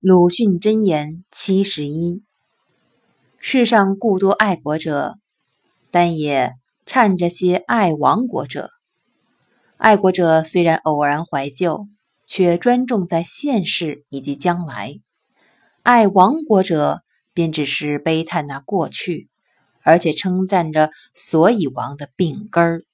鲁迅箴言七十一：世上故多爱国者，但也掺着些爱亡国者。爱国者虽然偶然怀旧，却专重在现世以及将来；爱亡国者便只是悲叹那过去，而且称赞着所以亡的病根儿。